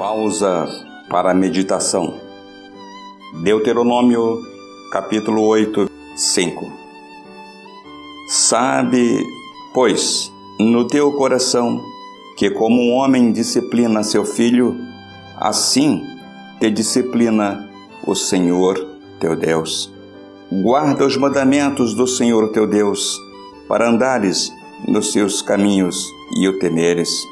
pausa para a meditação. Deuteronômio, capítulo 8, 5. Sabe, pois, no teu coração, que como um homem disciplina seu filho, assim te disciplina o Senhor teu Deus. Guarda os mandamentos do Senhor teu Deus, para andares nos seus caminhos e o temeres.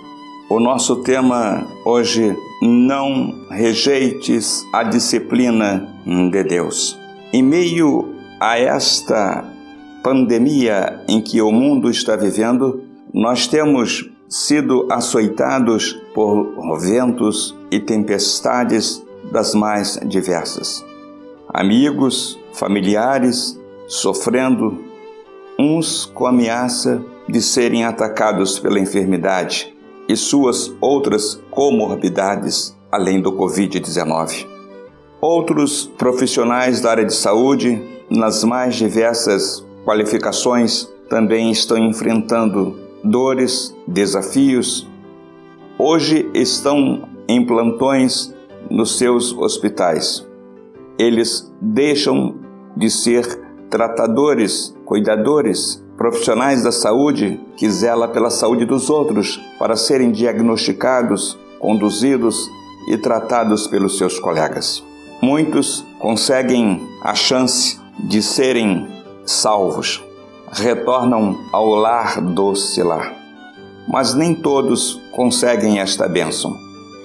O nosso tema hoje, não rejeites a disciplina de Deus. Em meio a esta pandemia em que o mundo está vivendo, nós temos sido açoitados por ventos e tempestades das mais diversas. Amigos, familiares sofrendo, uns com ameaça de serem atacados pela enfermidade e suas outras comorbidades, além do Covid-19. Outros profissionais da área de saúde, nas mais diversas qualificações, também estão enfrentando dores, desafios. Hoje estão em plantões nos seus hospitais. Eles deixam de ser tratadores, cuidadores, profissionais da saúde que zela pela saúde dos outros para serem diagnosticados, conduzidos e tratados pelos seus colegas. Muitos conseguem a chance de serem salvos, retornam ao lar doce lar. Mas nem todos conseguem esta bênção.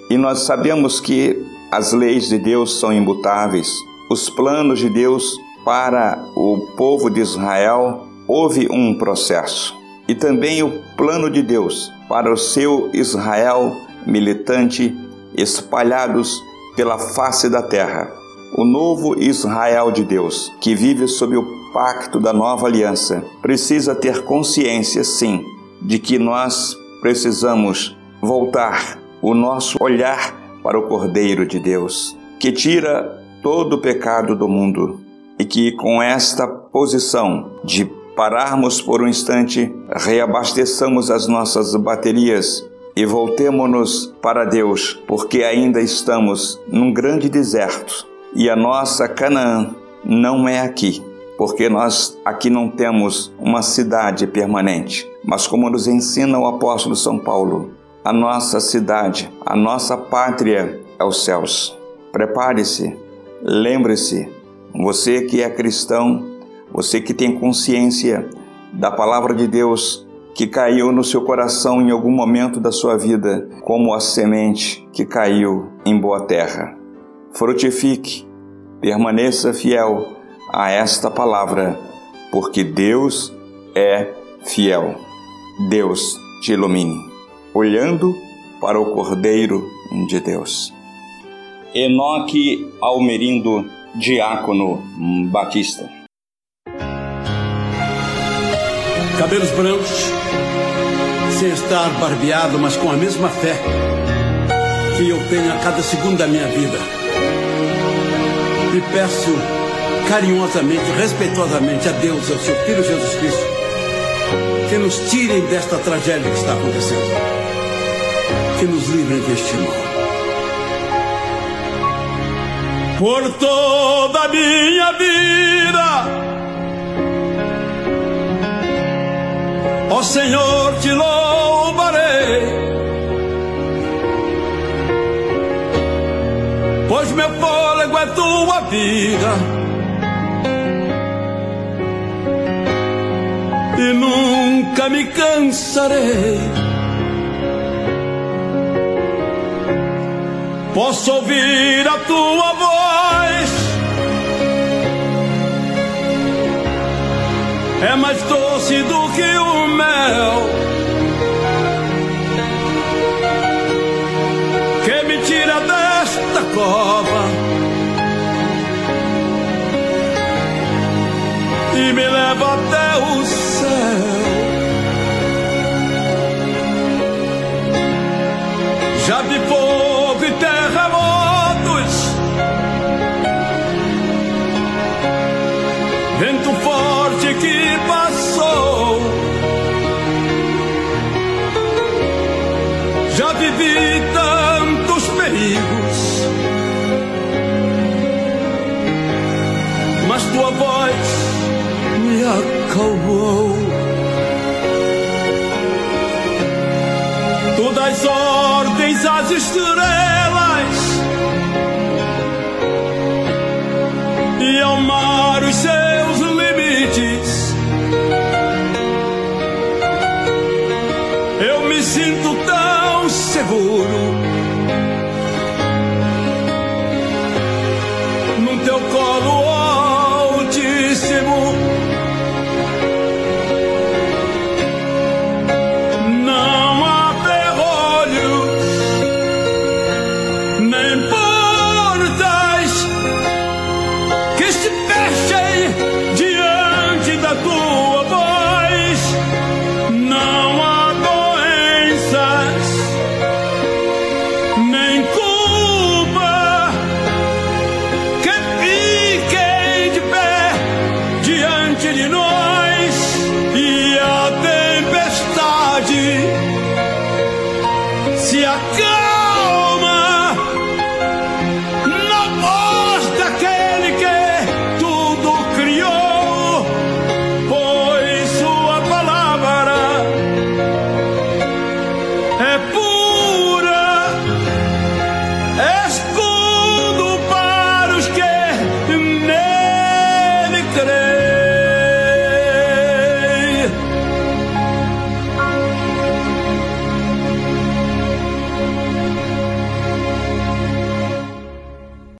E nós sabemos que as leis de Deus são imutáveis, os planos de Deus para o povo de Israel houve um processo. E também o plano de Deus para o seu Israel militante espalhados pela face da terra. O novo Israel de Deus, que vive sob o pacto da nova aliança, precisa ter consciência, sim, de que nós precisamos voltar o nosso olhar para o Cordeiro de Deus, que tira todo o pecado do mundo e que com esta posição de pararmos por um instante, reabasteçamos as nossas baterias e voltemos-nos para Deus, porque ainda estamos num grande deserto e a nossa Canaã não é aqui, porque nós aqui não temos uma cidade permanente, mas como nos ensina o apóstolo São Paulo, a nossa cidade, a nossa pátria é os céus. Prepare-se, lembre-se, você que é cristão, você que tem consciência da palavra de Deus que caiu no seu coração em algum momento da sua vida, como a semente que caiu em boa terra. Frutifique, permaneça fiel a esta palavra, porque Deus é fiel. Deus te ilumine, olhando para o Cordeiro de Deus. Enoque Almerindo, diácono Batista. Cabelos brancos, sem estar barbeado, mas com a mesma fé que eu tenho a cada segundo da minha vida. E peço carinhosamente, respeitosamente a Deus ao seu Filho Jesus Cristo que nos tirem desta tragédia que está acontecendo, que nos livrem deste mal. Por toda a minha vida Senhor, te louvarei, pois meu fôlego é tua vida. E nunca me cansarei. Posso ouvir a tua voz é mais doce do que o mel. Que me tira desta cova e me leva até o céu. Já vi fogo e terremotos, vento forte vivi tantos perigos. Mas tua voz me acalmou. Tu das ordens às estrelas. Que se